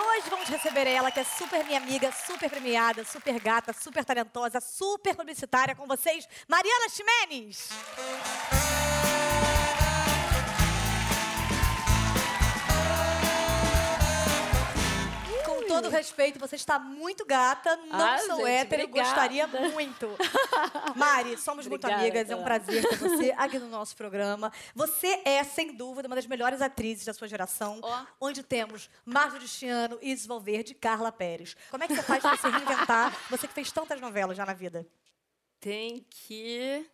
Hoje vamos receber ela, que é super minha amiga, super premiada, super gata, super talentosa, super publicitária com vocês, Mariana Ximenes. Todo respeito, você está muito gata, não Ah, sou gente, hétero, obrigada. gostaria muito. Mari, somos muito Obrigada, amigas, é um prazer ter você aqui no nosso programa. Você é, sem dúvida, uma das melhores atrizes da sua geração, Ó. onde temos Márcio Cristiano, Isis Valverde e Carla Pérez. Como é que você faz para se reinventar? Você que fez tantas novelas já na vida. Tem que.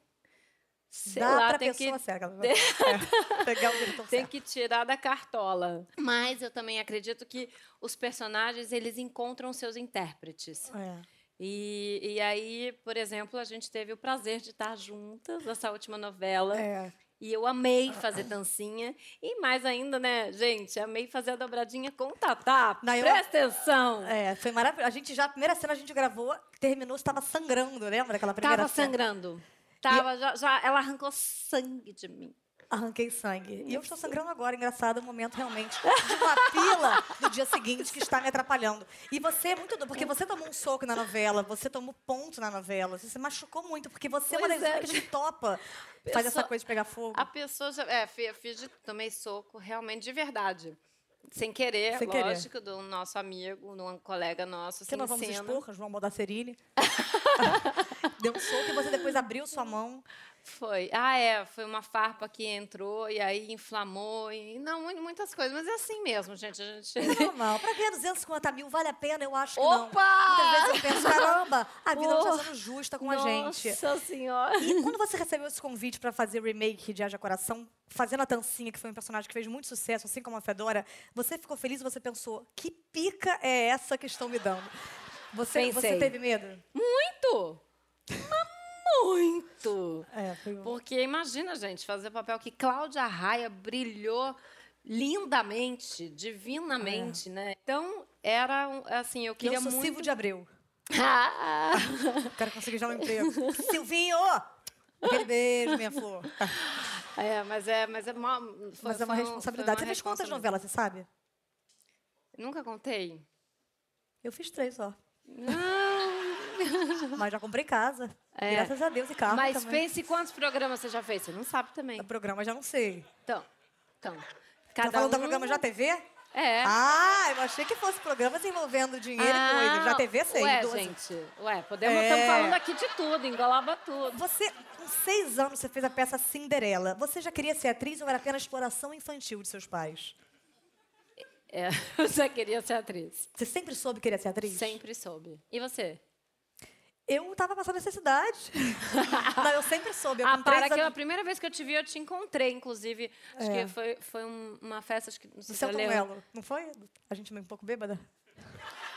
Sei Dá lá, pra tem pessoa que, cega. É, pegar o diretor tem certo. que tirar da cartola. Mas eu também acredito que os personagens eles encontram seus intérpretes. É. E, e aí, por exemplo, a gente teve o prazer de estar juntas nessa última novela. É. E eu amei fazer dancinha. E mais ainda, né, gente? Amei fazer a dobradinha com o Tatá. Não, eu- Presta atenção! É, foi maravilhoso. A gente já, a primeira cena a gente gravou, terminou, você estava sangrando, lembra daquela primeira Tava cena? sangrando. Tava, já, já, ela arrancou sangue de mim. Arranquei sangue. E eu estou sangrando agora, engraçado, é um momento realmente de uma pila do dia seguinte que está me atrapalhando. E você é muito doido, porque você tomou um soco na novela, você tomou ponto na novela, você se machucou muito, porque você é uma Pois das é. que topa faz essa Pessoa- coisa de pegar fogo. A pessoa já. É, fiz de, tomei soco realmente de verdade. Sem querer, Sem querer. lógico, do nosso amigo, de um colega nosso. Que Assim, nós vamos cena. expor, João Baldacerini. Deu um soco e você depois abriu sua mão. Foi. Ah, é. Foi uma farpa que entrou e aí inflamou. E, não, mu- muitas coisas. Mas é assim mesmo, gente. A gente. É normal. Pra ganhar 250 mil vale a pena? Eu acho que não. Opa! Muitas vezes eu penso, caramba, a vida não Pô! está sendo justa com a gente. Nossa Senhora! E quando você recebeu esse convite para fazer o remake de Haja Coração, fazendo a Tancinha, que foi um personagem que fez muito sucesso, assim como a Fedora, você ficou feliz e você pensou, que pica é essa que estão me dando? Você, você teve medo? Muito! Mas muito! É, foi Porque imagina, gente, fazer o papel que Cláudia Raia brilhou lindamente, divinamente, né? Então, era assim, eu queria eu sou muito. Silvio de Abreu. Ah, Quero conseguir já um emprego. Silvinho! Aquele beijo, minha flor. é, mas é, mas é uma, foi- Mas é uma um- responsabilidade. foi Você uma fez quantas novelas, você sabe? Nunca contei. Eu fiz três, ó. Não. Mas já comprei casa. É. Graças a Deus e carro Mas também. pense quantos programas você já fez. Você não sabe também. O programa já não sei. Então, então. Tá Cada falando do um- programa já TV? É. Ah, eu achei que fosse programas envolvendo dinheiro e coisas. Já TV, sei. Ué, 12. gente. Ué, podemos. É. Estamos falando aqui de tudo, engolava tudo. Você, com seis anos, você fez a peça Cinderela. Você já queria ser atriz ou era apenas exploração infantil de seus pais? É, eu já queria ser atriz. Você sempre soube que queria ser atriz? Sempre soube. E você? Eu tava passando necessidade. Não, eu sempre soube. Eu, ah, para que a primeira vez que eu te vi, eu te encontrei, inclusive. Acho É. que foi, foi um- uma festa, acho que não sei se eu lembro. Não foi? A gente meio um pouco bêbada?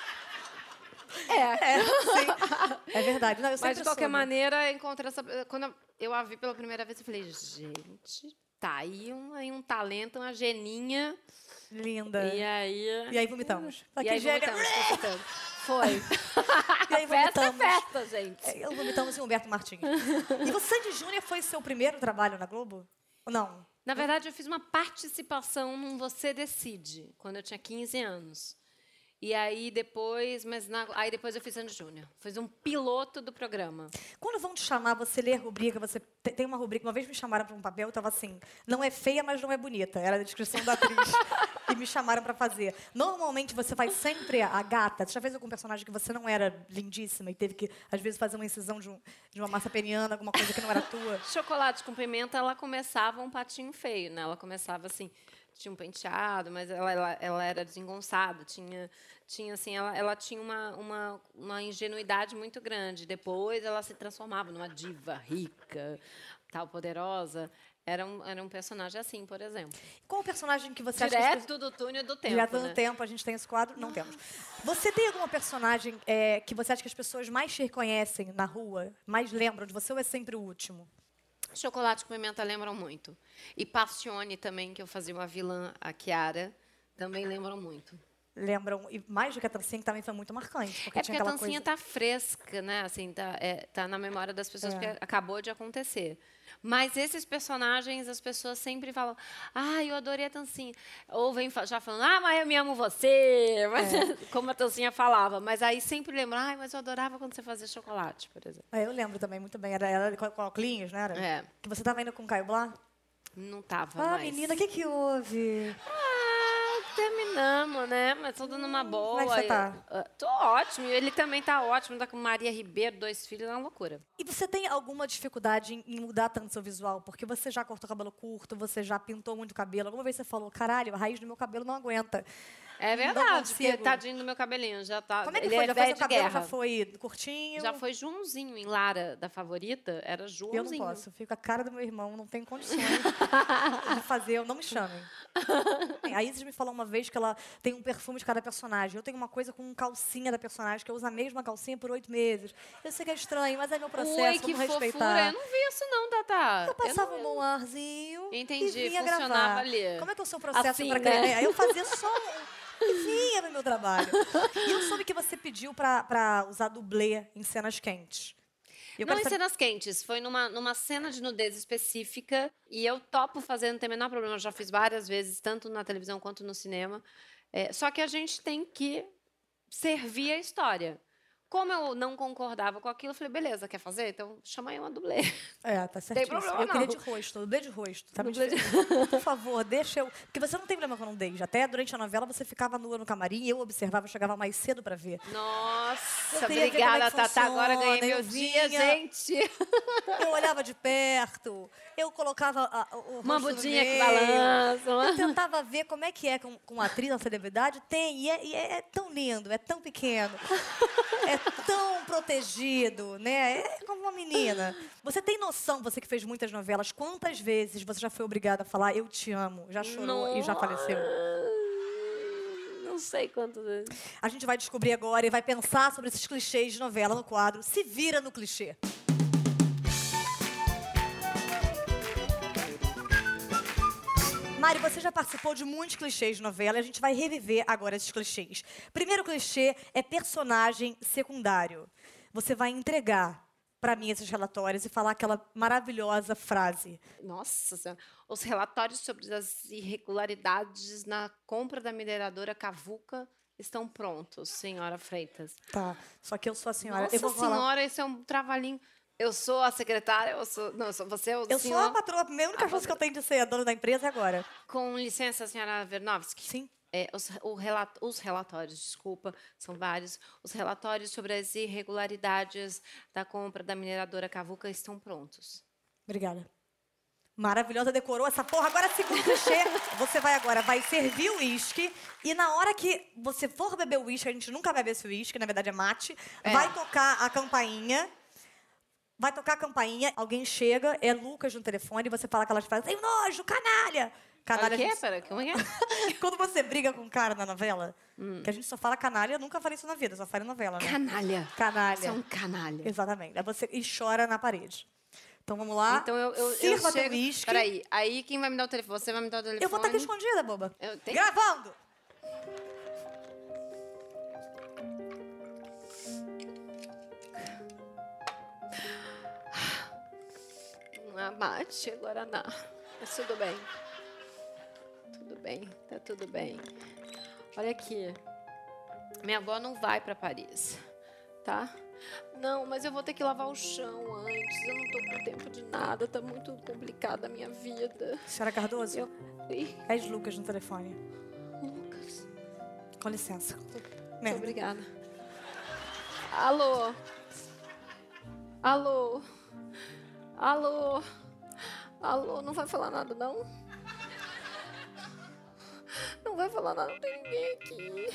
É. É, sim. É verdade. Não, Mas, de qualquer soube. maneira, encontrei essa... Quando eu a vi pela primeira vez, eu falei, gente, tá aí um, aí um talento, uma geninha. Linda. E aí... E aí vomitamos. E Aqui, aí gênia. vomitamos. Foi. E aí festa é festa, gente. É, Eu vomitamos em Humberto Martins. E o Sandy Júnior foi seu primeiro trabalho na Globo? Ou Não. Na verdade, eu fiz uma participação num Você Decide, quando eu tinha 15 anos. E aí depois, mas na- aí depois eu fiz Sandy Júnior. Fiz um piloto do programa. Quando vão te chamar, você lê a rubrica, você te- tem uma rubrica. Uma vez me chamaram para um papel, eu tava assim, não é feia, mas não é bonita. Era a descrição da atriz. e me chamaram para fazer. Normalmente você faz sempre a gata. Você já fez algum personagem que você não era lindíssima e teve que, às vezes, fazer uma incisão de, um- de uma massa peniana, alguma coisa que não era tua? Chocolate com pimenta, ela começava um patinho feio, né? Ela começava assim, tinha um penteado, mas ela, ela, ela era desengonçada, tinha, tinha assim, ela, ela tinha uma, uma, uma ingenuidade muito grande. Depois ela se transformava numa diva rica, tal, poderosa. Era um, era um personagem assim, por exemplo. Qual o personagem que você acha as pessoas- Direto do túnel do tempo, Direto né? tempo, a gente tem esse quadro? Não temos. Você tem alguma personagem é, que você acha que as pessoas mais te reconhecem na rua, mais lembram de você ou é sempre o último? Chocolate com pimenta lembram muito. E Passione também, que eu fazia uma vilã, a Chiara, também lembram muito. lembram, e mais do que a Tancinha, que também foi muito marcante. Porque É porque a aquela dancinha coisa... tá fresca, né? Assim, tá, é, tá na memória das pessoas, É. porque acabou de acontecer. Mas esses personagens, as pessoas sempre falam, ah, eu adorei a Tancinha. Ou vem já falando, ah, mas eu me amo você. Mas, É. Como a Tancinha falava. Mas aí sempre lembram, ah, mas eu adorava quando você fazia chocolate, por exemplo. É, eu lembro também muito bem. Era ela com, óculos, não era? É. Que você tava indo com o Caio Blá? Não tava Ah, mais. menina, o que que houve? Ah, terminamos, né? Mas tudo numa boa. como é que você tá? Eu- ah, tô ótimo. Ele também tá ótimo. Tá com Maria Ribeiro, dois filhos, é uma loucura. E você tem alguma dificuldade em, em mudar tanto seu visual? Porque você já cortou cabelo curto, você já pintou muito cabelo. Alguma vez você falou, caralho, a raiz do meu cabelo não aguenta. É verdade, porque tadinho do meu cabelinho. Já tá, Como é que ele foi? é já foi cabelo? guerra. Já foi curtinho? Já foi Joãozinho em Lara, da favorita. Era Eu Joãozinho. não posso, eu fico a cara do meu irmão, não tenho condições de fazer, não me chamem. A Isis me falou uma vez que ela tem um perfume de cada personagem. Eu tenho uma coisa com calcinha da personagem, que eu uso a mesma calcinha por oito meses. Eu sei que é estranho, mas é meu processo, Ui, que vamos fofura. respeitar. Eu não vi isso não, Tatá. Eu passava não- um arzinho Entendi, e vinha gravar. ali. Como é que é o seu processo Assim, pra né? Aí eu fazia só um... E vinha no meu trabalho. E eu soube que você pediu pra, pra usar dublê em cenas quentes. Eu não em saber- cenas quentes, foi numa, numa cena de nudez específica e eu topo fazer, não tem o menor problema, eu já fiz várias vezes, tanto na televisão quanto no cinema. É, só que a gente tem que servir a história. Como eu não concordava com aquilo, eu falei, beleza, quer fazer? Então chama aí uma dublê. É, tá certíssimo. problema, eu queria não. de rosto, dublê de rosto. Tá Dublê de-. Por favor, deixa eu... Porque você não tem problema com nudez. Até durante a novela você ficava nua no camarim, eu observava, eu chegava mais cedo pra ver. Nossa, queria é obrigada, que Tatá. Agora ganhei meu eu dia, gente. Eu olhava de perto, eu colocava a- o Uma budinha que balança. Eu tentava ver como é que é com, com atriz, uma celebridade. Tem, e é, e é tão lindo, é tão pequeno, é tão protegido, né? É como uma menina. Você tem noção, você que fez muitas novelas, quantas vezes você já foi obrigada a falar eu te amo, já chorou e já faleceu? Não sei quantas vezes. A gente vai descobrir agora e vai pensar sobre esses clichês de novela no quadro Se Vira no Clichê. Mari, você já participou de muitos clichês de novela e a gente vai reviver agora esses clichês. Primeiro clichê é personagem secundário. Você vai entregar para mim esses relatórios e falar aquela maravilhosa frase. Nossa Senhora. Os relatórios sobre as irregularidades na compra da mineradora Cavuca estão prontos, senhora Freitas. Tá, só que eu sou a senhora. Nossa eu vou falar. Senhora, esse é um trabalhinho. Eu sou a secretária, eu sou. Não, eu sou, você é o Eu sou senhor. a patroa, a única A chance que eu tenho de ser a dona da empresa é agora. Com licença, senhora Vernovski. Sim. É, os, o relat- os relatórios, desculpa, são vários. Os relatórios sobre as irregularidades da compra da mineradora Cavuca estão prontos. Obrigada. Maravilhosa, decorou essa porra. Agora, segundo clichê, você vai agora, vai servir o uísque. E na hora que você for beber o uísque, a gente nunca bebe esse uísque, na verdade é mate, É. vai tocar a campainha. Vai tocar a campainha, alguém chega, é Lucas no telefone, você fala aquelas frases, tem nojo, canalha! Canalha, o quê? gente- Pera, como é que é? Quando você briga com um cara na novela, Hum. que a gente só fala canalha, eu nunca falei isso na vida, só falei novela, né? Canalha. Canalha. Você é um canalha. Exatamente. Aí você e chora na parede. Então vamos lá. Então eu, eu, eu Sirva teu chego... Peraí, aí quem vai me dar o telefone? Você vai me dar o telefone? Eu vou estar aqui escondida, boba. Eu tenho- Gravando! Mate, Guaraná. Mas tudo bem. Tudo bem, tá tudo bem. Olha aqui. Minha avó não vai pra Paris, tá? Não, mas eu vou ter que lavar o chão antes. Eu não tô com tempo de nada. Tá muito complicada a minha vida. Senhora Cardoso, Eu... Ih, é Lucas no telefone. Lucas. Com licença. Muito Merda. obrigada. Alô? Alô? Alô? Alô? Não vai falar nada, não? Não vai falar nada, não tem ninguém aqui.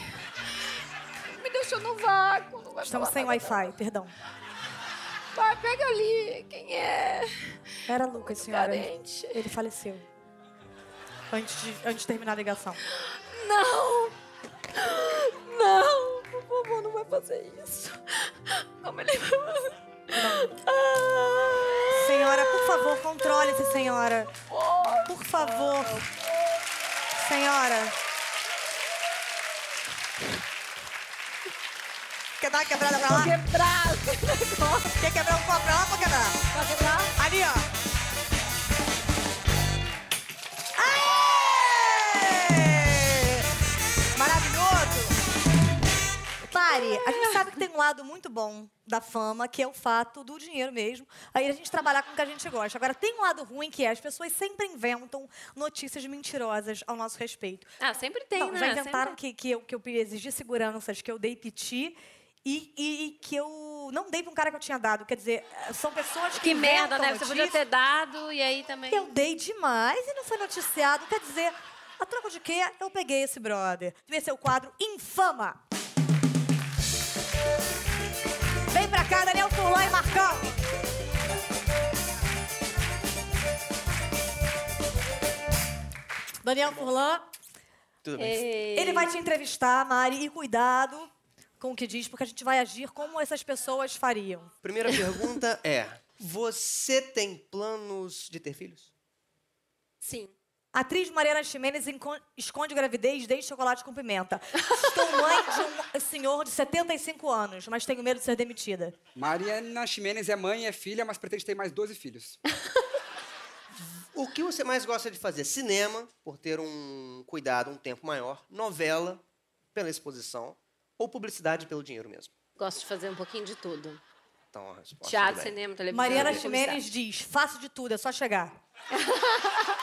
Me deixou no vácuo. Não vai Estamos sem Wi-Fi, perdão. não. Vai, pega ali. Quem é? Era Lucas, senhora. Carente. Ele faleceu. Antes de, antes de terminar a ligação. Não! Não! Por favor, não vai fazer isso. Como ele vai fazer? Ah, Senhora, por favor, controle-se, senhora. Por favor. Senhora. Quer dar uma quebrada pra lá? Quebrar. Quer quebrar um copo pra lá ou quebrar? Pode quebrar? Ali, ó. Maravilhoso! Mari, a gente um lado muito bom da fama, que é o fato do dinheiro mesmo. Aí a gente trabalhar com o que a gente gosta. Agora, tem um lado ruim que é as pessoas sempre inventam notícias mentirosas ao nosso respeito. Ah, sempre tem, Não, né? já inventaram Sempre- que, que, eu, que eu exigi seguranças, que eu dei piti e, e- e que eu não dei pra um cara que eu tinha dado. Quer dizer, são pessoas que. Que merda, né? Você podia ter dado e aí também. Eu dei demais e não foi noticiado. Quer dizer, a troco de quê? Eu peguei esse brother. Esse é o quadro Infama. Pra cá, Daniel Furlan e Marcão. Daniel Furlan, Tudo bem. Ele vai te entrevistar, Mari, e cuidado com o que diz, porque a gente vai agir como essas pessoas fariam. Primeira pergunta é: você tem planos de ter filhos? Sim. A atriz Mariana Ximenes esconde gravidez desde chocolate com pimenta. Estou mãe de um senhor de 75 anos, mas tenho medo de ser demitida. Mariana Ximenes é mãe, é filha, mas pretende ter mais 12 filhos. O que você mais gosta de fazer? Cinema, por ter um cuidado, um tempo maior. Novela, pela exposição. Ou publicidade pelo dinheiro mesmo. Gosto de fazer um pouquinho de tudo. Então, a resposta Teatro, bem. cinema, televisão. Mariana. Ximenes diz: faço de tudo, é só chegar.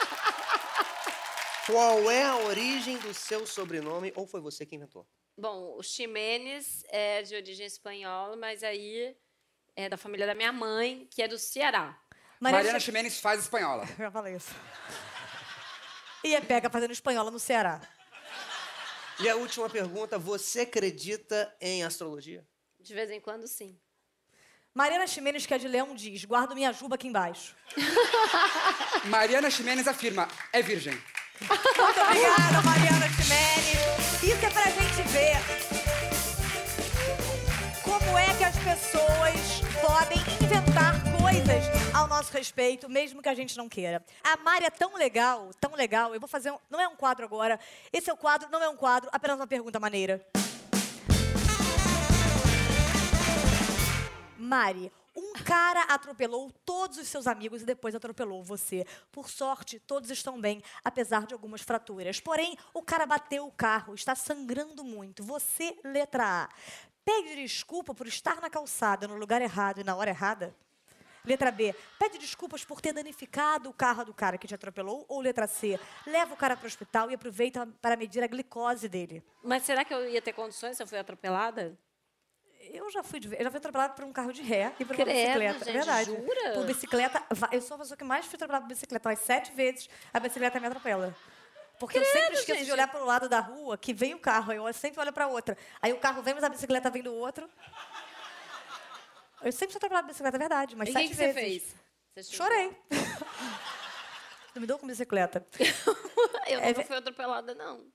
Qual é a origem do seu sobrenome ou foi você que inventou? Bom, o Ximenes é de origem espanhola, mas aí é da família da minha mãe, que é do Ceará. Mariana Xi- Ximenes faz espanhola. Eu já falei isso. E é pega fazendo espanhola no Ceará. E a última pergunta: você acredita em astrologia? De vez em quando, sim. Mariana Ximenes, que é de Leão, diz: guardo minha juba aqui embaixo. Mariana Ximenes afirma, é virgem. Muito obrigada, Mariana Ximenes. Isso é pra gente ver como é que as pessoas podem inventar coisas ao nosso respeito, mesmo que a gente não queira. A Mari é tão legal, tão legal. Eu vou fazer um. Não é um quadro agora. Esse é o quadro, não é um quadro, apenas uma pergunta maneira. Mari, cara atropelou todos os seus amigos e depois atropelou você. Por sorte, todos estão bem, apesar de algumas fraturas. Porém, o cara bateu o carro, está sangrando muito. Você, letra A, pede desculpa por estar na calçada no lugar errado e na hora errada? Letra B, pede desculpas por ter danificado o carro do cara que te atropelou? Ou letra C, leva o cara para o hospital e aproveita para medir a glicose dele? Mas será que eu ia ter condições se eu fui atropelada? Eu já fui, de- eu já fui atropelada por um carro de ré e por uma Credo, bicicleta. gente, verdade. jura? Por bicicleta. Eu sou a pessoa que mais fui atropelada por bicicleta. Umas sete vezes a bicicleta me atropela. Porque eu sempre esqueço de gente. olhar para o lado da rua que vem o carro. Eu sempre olho para outra. Aí o carro vem, mas a bicicleta vem do outro. Eu sempre sou atropelada por bicicleta, é verdade. Mas e o sete que, que você vezes. fez? Você? Chorei. Não me dou com bicicleta. Eu É nunca fui atropelada, não.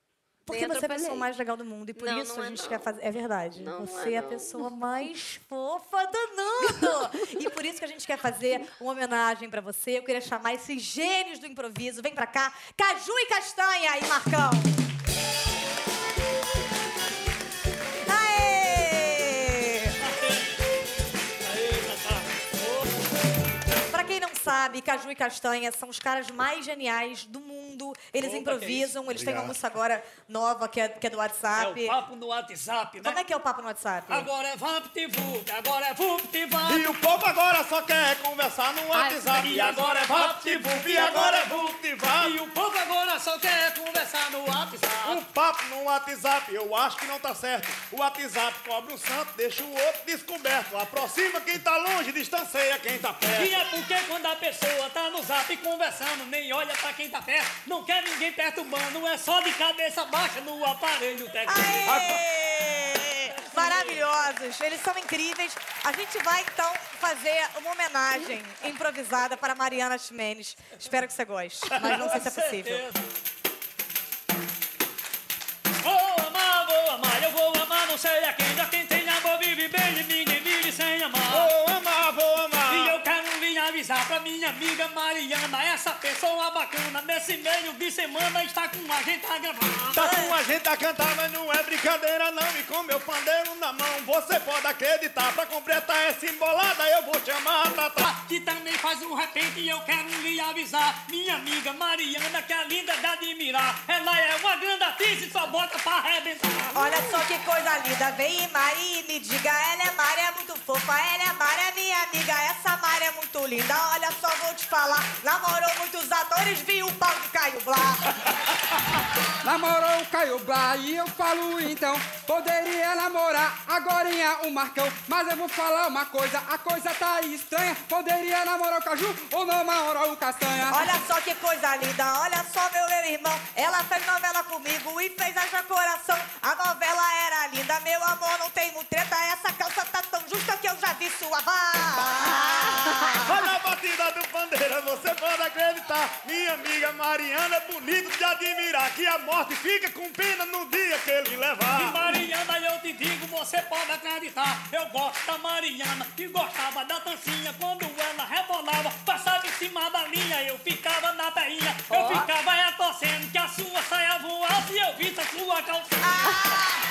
Porque você é a pessoa mais legal do mundo. E por Não, isso não a é gente não. quer fazer. É verdade. Você é é a pessoa mais fofa do mundo. e por isso que a gente quer fazer uma homenagem pra você. Eu queria chamar esses gênios do improviso. Vem pra cá. Caju e Castanha e Marcão. Sabe, Caju e Castanha são os caras mais geniais do mundo. Eles Opa, improvisam, eles têm uma música agora nova que é, que é do É WhatsApp. o papo no WhatsApp, né? Como é que é o papo no WhatsApp? Agora é VaptVup, agora é VuptVup. E o povo agora só quer conversar no WhatsApp. E agora é VaptVup, E agora é VuptVup. E o povo agora só quer conversar no WhatsApp. Um papo no WhatsApp, eu acho que não tá certo. O WhatsApp cobre um santo, deixa o outro descoberto. Aproxima quem tá longe, distancia quem tá perto. E é porque quando a pessoa tá no zap conversando, nem olha pra quem tá perto, não quer ninguém perturbando, é só de cabeça baixa no aparelho técnico. Aê! Maravilhosos, eles são incríveis. A gente vai então fazer uma homenagem improvisada para Mariana Ximenes. Espero que você goste, mas não sei se é possível. Minha amiga Mariana, essa pessoa bacana, nesse meio de semana está com a gente a gravar. Tá com a gente a cantar, mas não é brincadeira não. E com meu pandeiro na mão, você pode acreditar. Pra completar essa embolada, eu vou chamar a Tatá. Que também faz um repente e eu quero lhe avisar. Minha amiga Mariana, que é linda de admirar. Ela é uma grande atriz e só bota pra arrebentar. Olha só que coisa linda, vem Mari e me diga, ela é Mari, é muito fofa, ela é Mari, é minha amiga, essa Mari é muito linda, olha só, vou te falar, namorou muitos atores, vi o pau de Caio Blá. Namorou o Caio Blá e eu falo então Poderia namorar agora o Marcão. Mas eu vou falar uma coisa, a coisa tá estranha. Poderia namorar o Caju ou não namorar o Castanha. Olha só que coisa linda, olha só meu, meu irmão, ela fez novela comigo e fez haja coração, a novela era linda, meu amor, não tem mutreta, essa calça tá justa que eu já vi sua vá. Vai na batida do pandeira, você pode acreditar. Minha amiga Mariana é bonito de admirar. Que a morte fica com pena no dia que ele E levar. Mariana, eu te digo, você pode acreditar. Eu gosto da Mariana e gostava da dancinha. Quando ela rebolava, passava em cima da linha. Eu ficava na terrinha, eu ficava é torcendo que a sua saia voasse e eu visse a sua calcinha.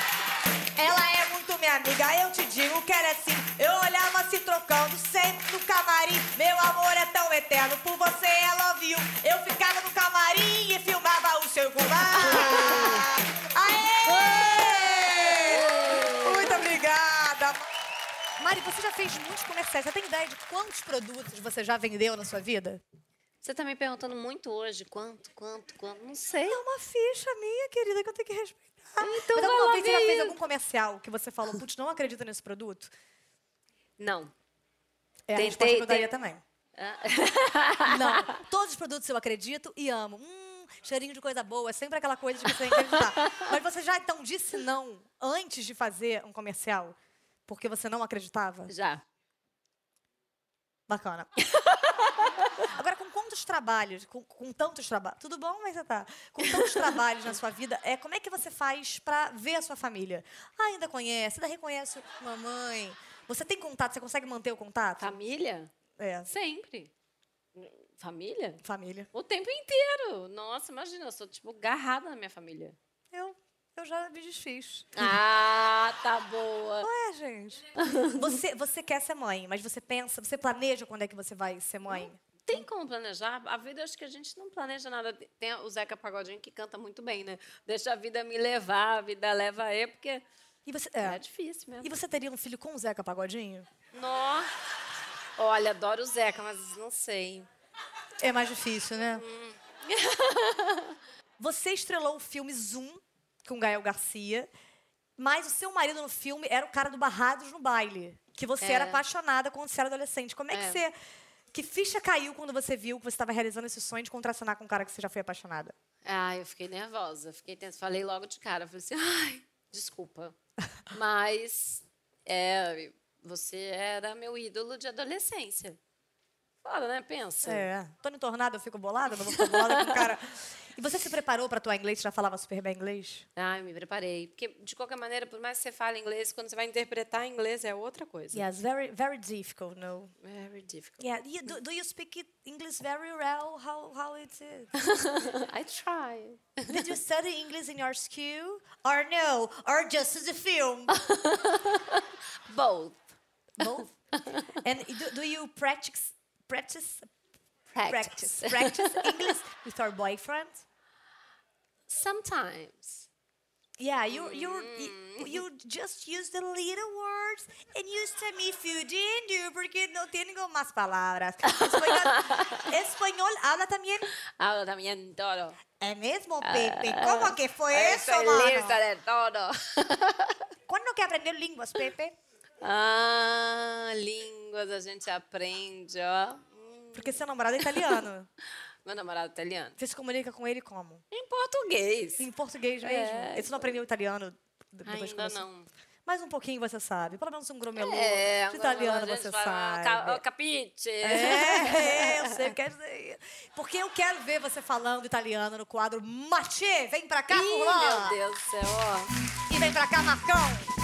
Ela é muito minha amiga, eu te digo que ela é sim. Eu olhava se trocando sempre no camarim. Meu amor é tão eterno, por você é love you. Eu ficava no camarim e filmava o seu gumar. Aê! Muito obrigada. Mari, você já fez muitos comerciais. Você tem ideia de quantos produtos você já vendeu na sua vida? Você tá me perguntando muito hoje quanto, quanto, quanto? Não sei. É uma ficha minha, querida, que eu tenho que respeitar. Então Mas alguma vez você já fez algum comercial que você falou, putz, não acredito nesse produto? Não. É a Tentei- resposta que eu daria também. Ah. Não, todos os produtos eu acredito e amo. Hum, cheirinho de coisa boa, é sempre aquela coisa de você acreditar. Mas você já então disse não antes de fazer um comercial? Porque você não acreditava? Já. Bacana. Agora, com quantos trabalhos, com, com tantos trabalhos, tudo bom, mas você tá, com tantos trabalhos na sua vida, é, como é que você faz pra ver a sua família? Ah, ainda conhece, ainda reconhece mamãe. Você tem contato, você consegue manter o contato? Família? É, Sempre. Família? família. O tempo inteiro. Nossa, imagina, eu sou, tipo, garrada na minha família. Eu, eu já me desfiz. Ah, tá boa. É, gente. Você, você quer ser mãe, mas você pensa, você planeja quando é que você vai ser mãe? Tem como planejar? A vida, acho que a gente não planeja nada. Tem o Zeca Pagodinho que canta muito bem, né? Deixa a vida me levar, a vida leva eu, porque E você, é, é. difícil mesmo. E você teria um filho com o Zeca Pagodinho? Nó. Olha, adoro o Zeca, mas não sei. É mais difícil, né? Você estrelou o filme Zoom com Gael Garcia, mas o seu marido no filme era o cara do Barrados no Baile, que você era É. apaixonada quando você era adolescente. Como é, que É. você. Que ficha caiu quando você viu que você estava realizando esse sonho de contracenar com um cara que você já foi apaixonada? Ah, eu fiquei nervosa. Fiquei tensa. Falei logo de cara. Falei assim, ai, desculpa. Mas é, você era meu ídolo de adolescência. Foda, né? Pensa. É. Tony Tornado, eu fico bolada, não vou ficar bolada com o cara. E você se preparou para atuar inglês? Já falava super bem inglês? Ah, eu me preparei. Porque, de qualquer maneira, por mais que você fale inglês, quando você vai interpretar inglês é outra coisa. Yes, very, very difficult, no. Very difficult. Yeah, you, do, do you speak English very well? How, how it is? I try. Did you study English in your school? Or no? Or just as a film? Both. Both? And do, do you practice, practice, Practice. practice, practice English with your boyfriend? Sometimes. Yeah, you you you, mm. you just use the little words and use to me fudiendo porque no tengo más palabras. Espanhol, espanhol habla también. Hablo también todo. É mesmo, ah, Pepe? Como que foi isso, Estoy mano? lista de todo. Quando que aprendeu línguas, Pepe? ah, línguas a gente aprende, ó. Porque seu namorado é italiano. Meu namorado é italiano. Você se comunica com ele como? Em português. Em português mesmo? É. Você não aprendeu italiano depois que Ainda começou? não. Mais um pouquinho você sabe. Pelo menos um gromelô. É, de italiano você fala, sabe. "Ca- Capite. É, eu sei que quer dizer. Porque eu quero ver você falando italiano no quadro Machê, vem pra cá, Ih, Furlan. meu Deus do céu. E vem pra cá, Marcão.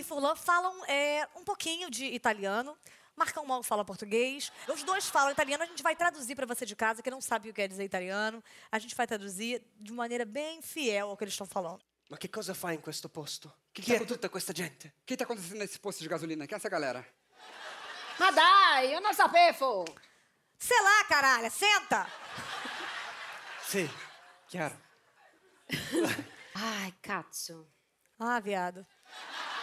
E Furlan falam é, um pouquinho de italiano. Marcão mal fala português. Os dois falam italiano. A gente vai traduzir para você de casa que não sabe o que quer dizer italiano. A gente vai traduzir de maneira bem fiel ao que eles estão falando. Ma che cosa fa in questo posto? Che Chi è sta- tutta questa gente? O que tá acontecendo nesse posto de gasolina? Quem é essa galera? Ma dai, io non sapevo. Sei lá, caralho, senta! Sì, chiaro. Ai, cazzo. Ah, viado.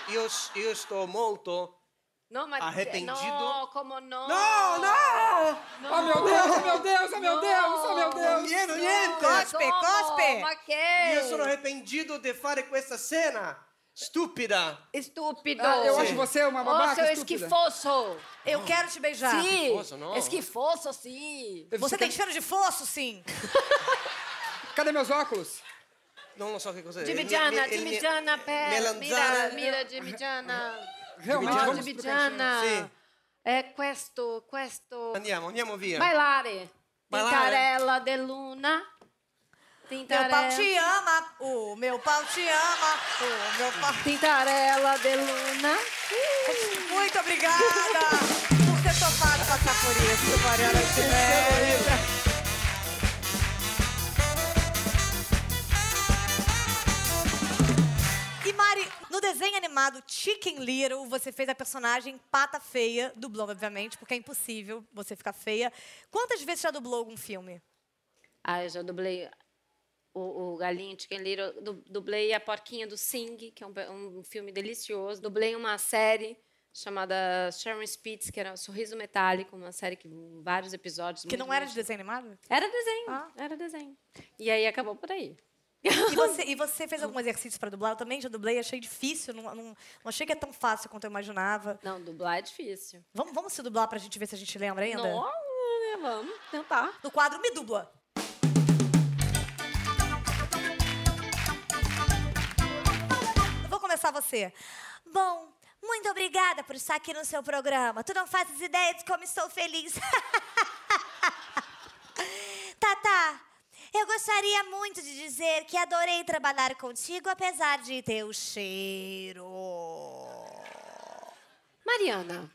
Io, io sto molto... Não, mas... Arrependido? Não, como não? Não, não! Oh, meu Deus, oh, meu Deus, oh, meu Deus, oh, meu Deus! Niente, niente! Cospe, cospe! Ma che? Io sono arrependido di fare questa cena stupida. Estúpido. Ah, eu Sim. acho você uma Ô, babaca seu estúpida. esquifoso. Eu quero te beijar. Sim. Esquifoso, não. Esquifoso, sim. Você tem cheiro de fosso, sim. Cadê meus óculos? Non lo so che cos'è. Il- il- Dimigiana, per... melanzana. Mira, mira, Dimigiana. Realmente, pro Dimigiana. Sì. È questo, questo... Andiamo, andiamo via. Bailare. Bailare. Tintarella de luna. Meu Tintarella. pau te ama, o meu pau te ama, o meu pau... Tintarella de luna. Muito obrigada por ter topado passar por isso, Mariana Tinelli. Desenho animado Chicken Little, você fez a personagem Pata Feia, dublou, obviamente, porque é impossível você ficar feia. Quantas vezes já dublou algum filme? Ah, eu já dublei o, o Galinho Chicken Little, du- dublei a Porquinha do Sing, que é um, um filme delicioso. Dublei uma série chamada Sharon Spitz, que era Sorriso Metálico, uma série que vários episódios. Que não era de desenho animado? Era desenho, Ah. era desenho. E aí acabou por aí. E você, e você fez algum exercício para dublar? Eu também já dublei, achei difícil, não, não, não achei que é tão fácil quanto eu imaginava. Não, dublar é difícil. Vamos, vamos se dublar pra gente ver se a gente lembra ainda? Não, né, vamos tentar. No quadro Me Dubla. Eu Vou começar você. Bom, muito obrigada por estar aqui no seu programa. Tu não fazes ideia de como estou feliz. Tata, eu gostaria muito de dizer que adorei trabalhar contigo, apesar de teu cheiro. Mariana,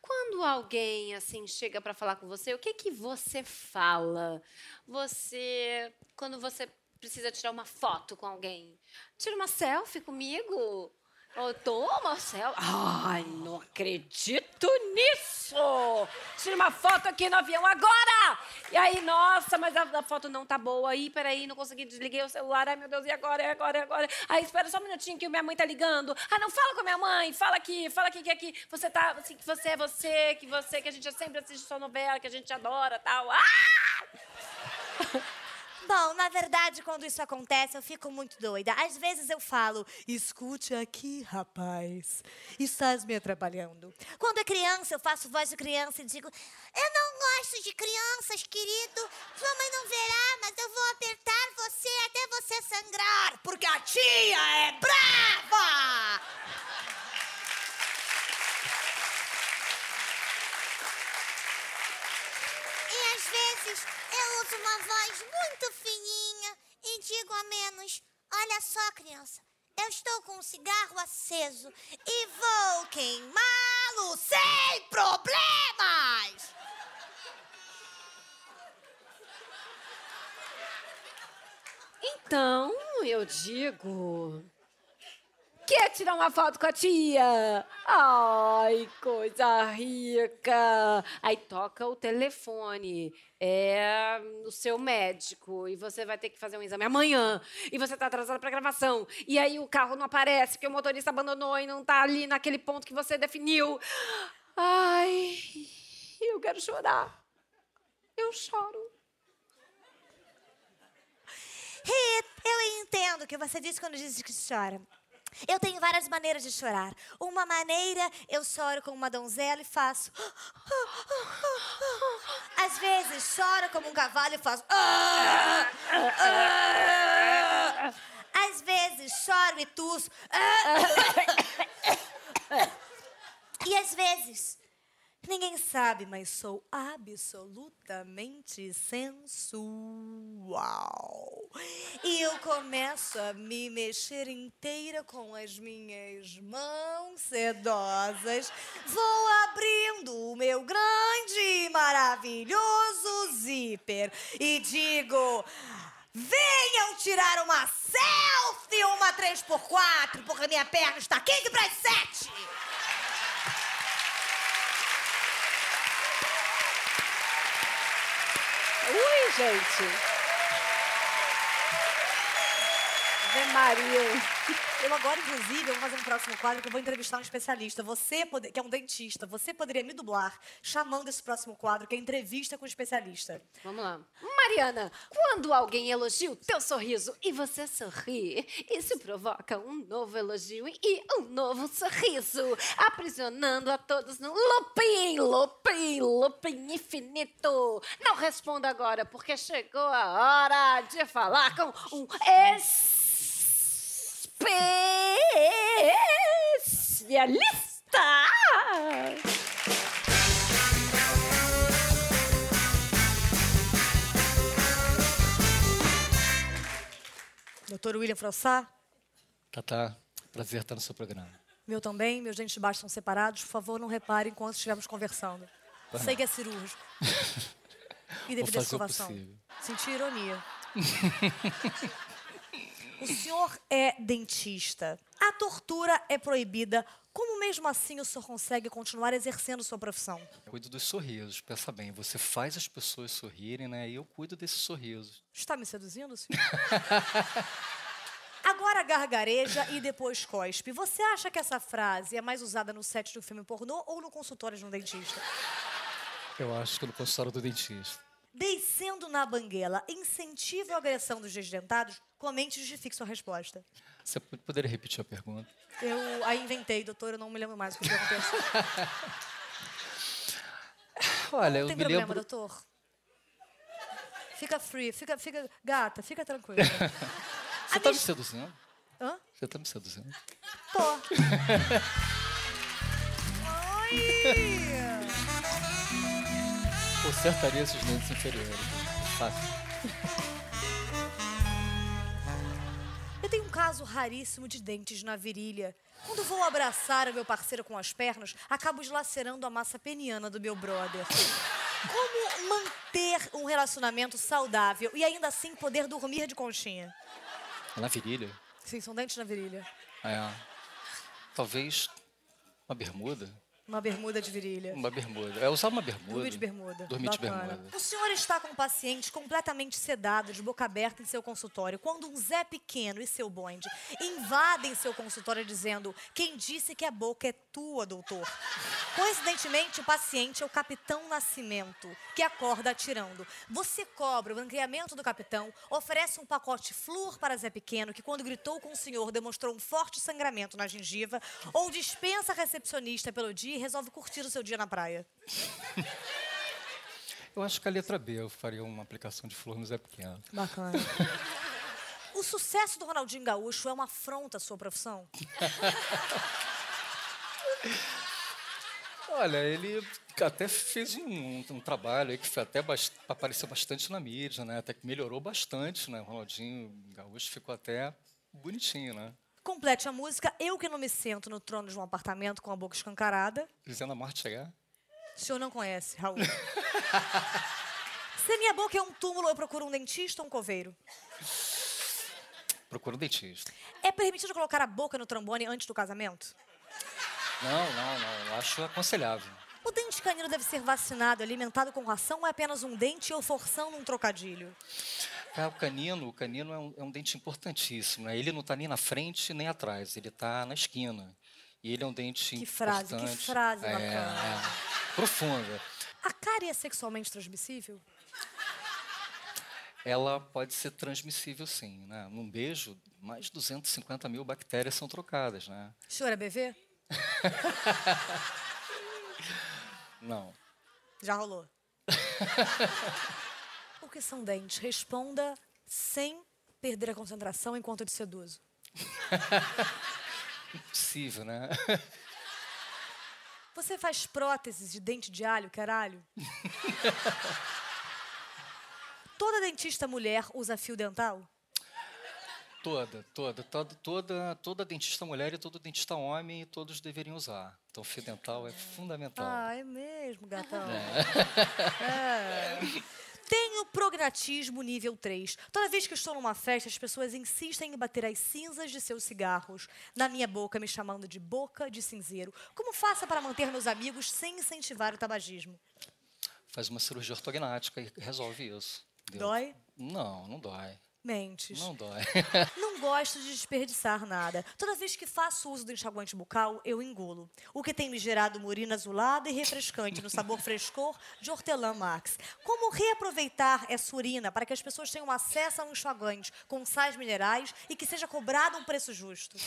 quando alguém assim chega para falar com você, o que que você fala? Você, quando você precisa tirar uma foto com alguém, tira uma selfie comigo? Ou toma selfie? Ai, não acredito nisso! Tira uma foto aqui no avião agora! E aí, nossa, mas a, a foto não tá boa. Aí, peraí, não consegui, desliguei o celular. Ai, meu Deus, e agora, e agora, e agora? Aí, espera só um minutinho que minha mãe tá ligando. Ah, não fala com a minha mãe, fala aqui, fala aqui que aqui você tá, assim, que você é você, que você, que a gente sempre assiste sua novela, que a gente adora, tal. Ah! Bom, na verdade, quando isso acontece, eu fico muito doida. Às vezes eu falo, escute aqui, rapaz, estás me atrapalhando. Quando é criança, eu faço voz de criança e digo, eu não gosto de crianças, querido. Sua mãe não verá, mas eu vou apertar você até você sangrar, porque a tia é brava! E às vezes uso uma voz muito fininha e digo a menos: Olha só, criança, eu estou com um cigarro aceso e vou queimá-lo sem problemas! Então, eu digo. Quer tirar uma foto com a tia? Ai, coisa rica! Aí toca o telefone. É o seu médico. E você vai ter que fazer um exame amanhã. E você tá atrasada pra gravação. E aí o carro não aparece, porque o motorista abandonou e não tá ali naquele ponto que você definiu. Ai, eu quero chorar. Eu choro. Rita, eu entendo o que você disse quando disse que chora. Eu tenho várias maneiras de chorar. Uma maneira, eu choro como uma donzela e faço. Às vezes, choro como um cavalo e faço. Às vezes, choro e tuço. E às vezes, Ninguém sabe, mas sou absolutamente sensual. E eu começo a me mexer inteira com as minhas mãos sedosas. Vou abrindo o meu grande e maravilhoso zíper e digo. Venham tirar uma selfie uma 3x4, porque minha perna está 15 para as 7. Ui, gente. Ave Maria. Eu agora, inclusive, eu vou fazer um próximo quadro que eu vou entrevistar um especialista. Você, pode- que é um dentista, você poderia me dublar chamando esse próximo quadro, que é entrevista com um especialista. Vamos lá. Mariana, quando alguém elogia o teu sorriso e você sorri, isso provoca um novo elogio e um novo sorriso, aprisionando a todos no looping, looping, looping infinito. Não responda agora, porque chegou a hora de falar com um especialista. Doutor William Frossá, Tatá, prazer estar no seu programa. meu também, meus dentes de baixo estão separados. Por favor, não repare enquanto estivermos conversando. Sei que é cirúrgico. E devido à escovação. possível. Senti ironia. o senhor é dentista. A tortura é proibida. Como mesmo assim o senhor consegue continuar exercendo sua profissão? Eu cuido dos sorrisos. Pensa bem, você faz as pessoas sorrirem, né? E eu cuido desses sorrisos. Está me seduzindo, senhor? Agora gargareja e depois cospe. Você acha que essa frase é mais usada no set do filme pornô ou no consultório de um dentista? Eu acho que no consultório do dentista. Descendo na banguela, incentiva a agressão dos desdentados? Comente e justifique sua resposta. Você poderia repetir a pergunta? Eu a inventei, doutor, eu não me lembro mais o que aconteceu. Olha, Não eu tem me problema, lembro. doutor. Fica free, fica, fica, gata, fica tranquila. Você está me seduzindo? Hã? Você está me seduzindo? Tô. Ai! Consertaria esses dentes inferiores. Fácil. Caso raríssimo de dentes na virilha. Quando vou abraçar o meu parceiro com as pernas, acabo eslacerando a massa peniana do meu brother. Como manter um relacionamento saudável e ainda assim poder dormir de conchinha? Na virilha? Sim, são dentes na virilha. É. Talvez uma bermuda. Uma bermuda de virilha. Uma bermuda. É usar uma bermuda. Dormir de bermuda. Dormir de Bacana. bermuda. O senhor está com um paciente completamente sedado, de boca aberta em seu consultório, quando um Zé Pequeno e seu bonde invadem seu consultório dizendo: Quem disse que a boca é tua, doutor? Coincidentemente, o paciente é o Capitão Nascimento, que acorda atirando. Você cobra o branqueamento do capitão, oferece um pacote flúor para Zé Pequeno, que quando gritou com o senhor demonstrou um forte sangramento na gengiva, ou dispensa a recepcionista pelo dia e resolve curtir o seu dia na praia. Eu acho que a letra B eu faria uma aplicação de flor no Zé Pequeno. Bacana. O sucesso do Ronaldinho Gaúcho é uma afronta à sua profissão? Olha, ele até fez um, um trabalho aí que foi até bast- apareceu bastante na mídia, né? Até que melhorou bastante, né? O Ronaldinho Gaúcho ficou até bonitinho, né? Complete a música Eu que não me sento no trono de um apartamento com a boca escancarada. Dizendo a morte chegar. O senhor não conhece, Raul. Se minha boca é um túmulo, eu procuro um dentista ou um coveiro. Procura um dentista. É permitido colocar a boca no trombone antes do casamento? Não, não, não. Eu acho aconselhável. O dente canino deve ser vacinado, alimentado com ração ou é apenas um dente ou forçando um trocadilho? Cara, o canino, o canino é um, é um dente importantíssimo, né? Ele não está nem na frente nem atrás, ele está na esquina. E ele é um dente Que frase, que importante. frase é, bacana. é. Profunda. A cárie é sexualmente transmissível? Ela pode ser transmissível, sim. Né? Num beijo, mais de 250 mil bactérias são trocadas, né? O senhor é BV? Não. Já rolou. que são dentes? Responda sem perder a concentração enquanto eu te seduzo. Impossível, né? Você faz próteses de dente de alho, caralho? Toda dentista mulher usa fio dental? Toda, toda, toda, toda, toda dentista mulher e todo dentista homem, todos deveriam usar. Então, fio dental é fundamental. Ah, é mesmo, gatão. É. Tenho prognatismo nível 3. Toda vez que estou numa festa, as pessoas insistem em bater as cinzas de seus cigarros na minha boca, me chamando de boca de cinzeiro. Como faço para manter meus amigos sem incentivar o tabagismo? Faz uma cirurgia ortognática e resolve isso. entendeu? Dói? Não, não dói. Mentes. Não dói. Não gosto de desperdiçar nada. Toda vez que faço uso do enxaguante bucal, eu engulo. O que tem me gerado uma urina azulada e refrescante no sabor frescor de hortelã Max. Como reaproveitar essa urina para que as pessoas tenham acesso a um enxaguante com sais minerais e que seja cobrado um preço justo?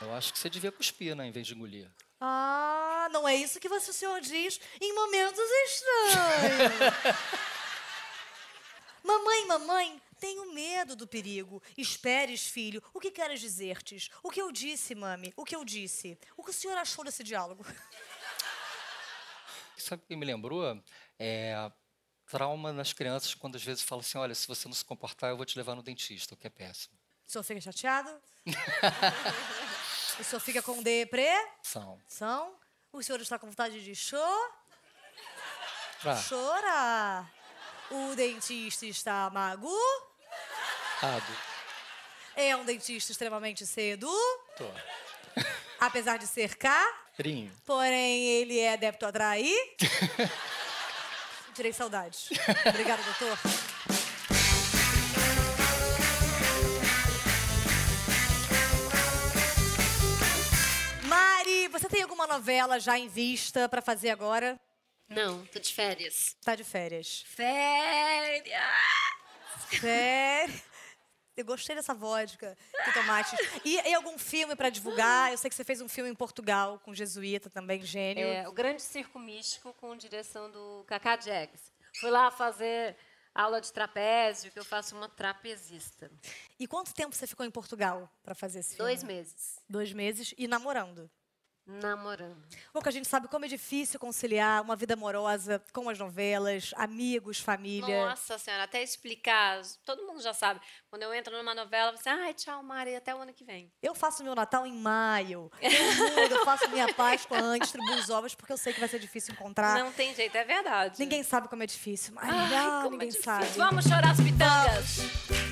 Eu acho que você devia cuspir, né, em vez de engolir. Ah, não é isso que você, o senhor diz em momentos estranhos. mamãe, mamãe, tenho medo do perigo. Esperes, filho. O que queres dizer-te? O que eu disse, mami? O que eu disse? O que o senhor achou desse diálogo? Sabe o que me lembrou? É trauma nas crianças quando às vezes fala assim, olha, se você não se comportar, eu vou te levar no dentista, o que é péssimo. O senhor fica chateado? o senhor fica com deprê? São. São? O senhor está com vontade de chorar? Chorar. O dentista está mago? Ado. É um dentista extremamente cedo? Tô. Apesar de ser cá? Rinho. Porém, ele é adepto a trair? Tirei saudades. Obrigada, doutor. Mari, você tem alguma novela já em vista pra fazer agora? Não, tô de férias. Tá de férias. Férias! Sério? Eu gostei dessa vodka que tomates. E, e algum filme pra divulgar? Eu sei que você fez um filme em Portugal com jesuíta também, gênio. É, o Grande Circo Místico com direção do Kaká Jags. Fui lá fazer aula de trapézio, que eu faço uma trapezista. E quanto tempo você ficou em Portugal pra fazer esse filme? Dois meses. Dois meses e namorando. Namorando. Pouco a gente sabe como é difícil conciliar uma vida amorosa com as novelas, amigos, família. Nossa senhora, até explicar, todo mundo já sabe. Quando eu entro numa novela, você, ai, tchau, Mari, até o ano que vem. Eu faço meu Natal em maio. Eu mudo, eu faço minha Páscoa antes, distribuo os ovos, porque eu sei que vai ser difícil encontrar. Não tem jeito, é verdade. Ninguém sabe como é difícil. Ai, Ai, não, como ninguém é difícil. sabe. Vamos chorar as pitangas. Ó,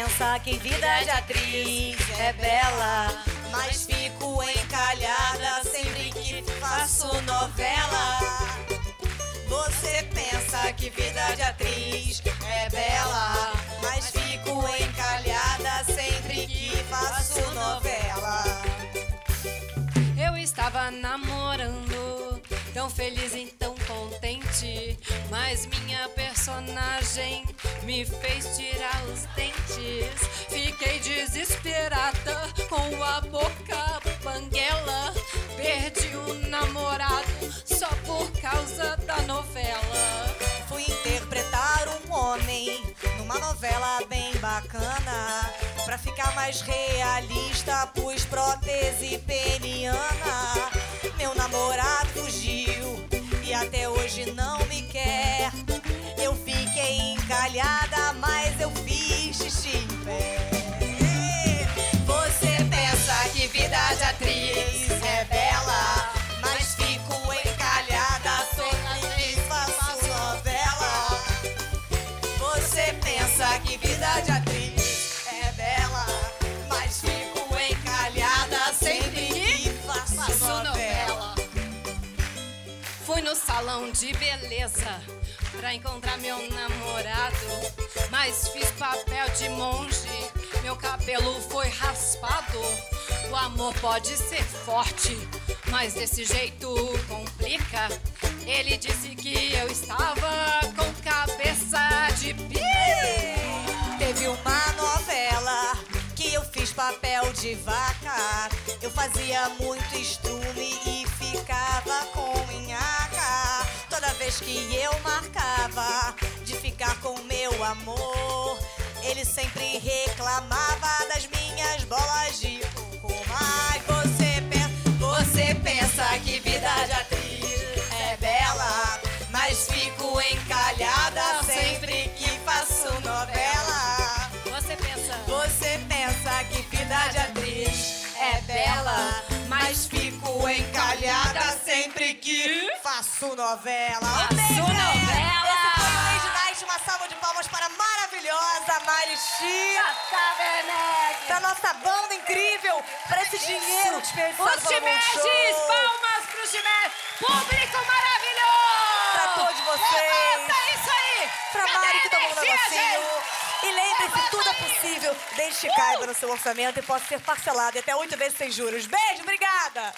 pensa que vida de atriz é bela, mas fico encalhada sempre que faço novela. Você pensa que vida de atriz é bela, mas fico encalhada sempre que faço novela. Eu estava namorando, tão feliz e contente. Mas minha personagem me fez tirar os dentes. Fiquei desesperada com a boca banguela. Perdi o namorado só por causa da novela. Fui interpretar um homem numa novela bem bacana. Pra ficar mais realista, pus prótese peniana. Meu namorado hoje não me quer. Eu fiquei encalhada, mas eu fiz xixi em pé. Você pensa que vida de atriz salão de beleza pra encontrar meu namorado, mas fiz papel de monge. Meu cabelo foi raspado. O amor pode ser forte, mas desse jeito complica. Ele disse que eu estava com cabeça de pi. Teve uma novela que eu fiz papel de vaca. Eu fazia muito estrume e ficava com vez que eu marcava de ficar com meu amor, ele sempre reclamava das minhas bolas de coco. Mas você você pensa que vida de atriz é bela, mas fico encalhada sempre que faço novela. Você pensa, você pensa que vida de atriz é bela. Um beijo, novela. Esse foi o Night, uma salva de palmas para a maravilhosa Mari Chi. Tata Werneck. Pra nossa banda incrível, pra esse dinheiro desperdiçado Os Multishow. palmas pro Chimeges. Público maravilhoso. Pra todos vocês. Levanta isso aí. Pra Cadê Mari que tomou um energia, negocinho. gente? E lembre-se, tudo é possível, desde que caiba no seu orçamento e possa ser parcelado em até oito vezes sem juros. Beijo, obrigada!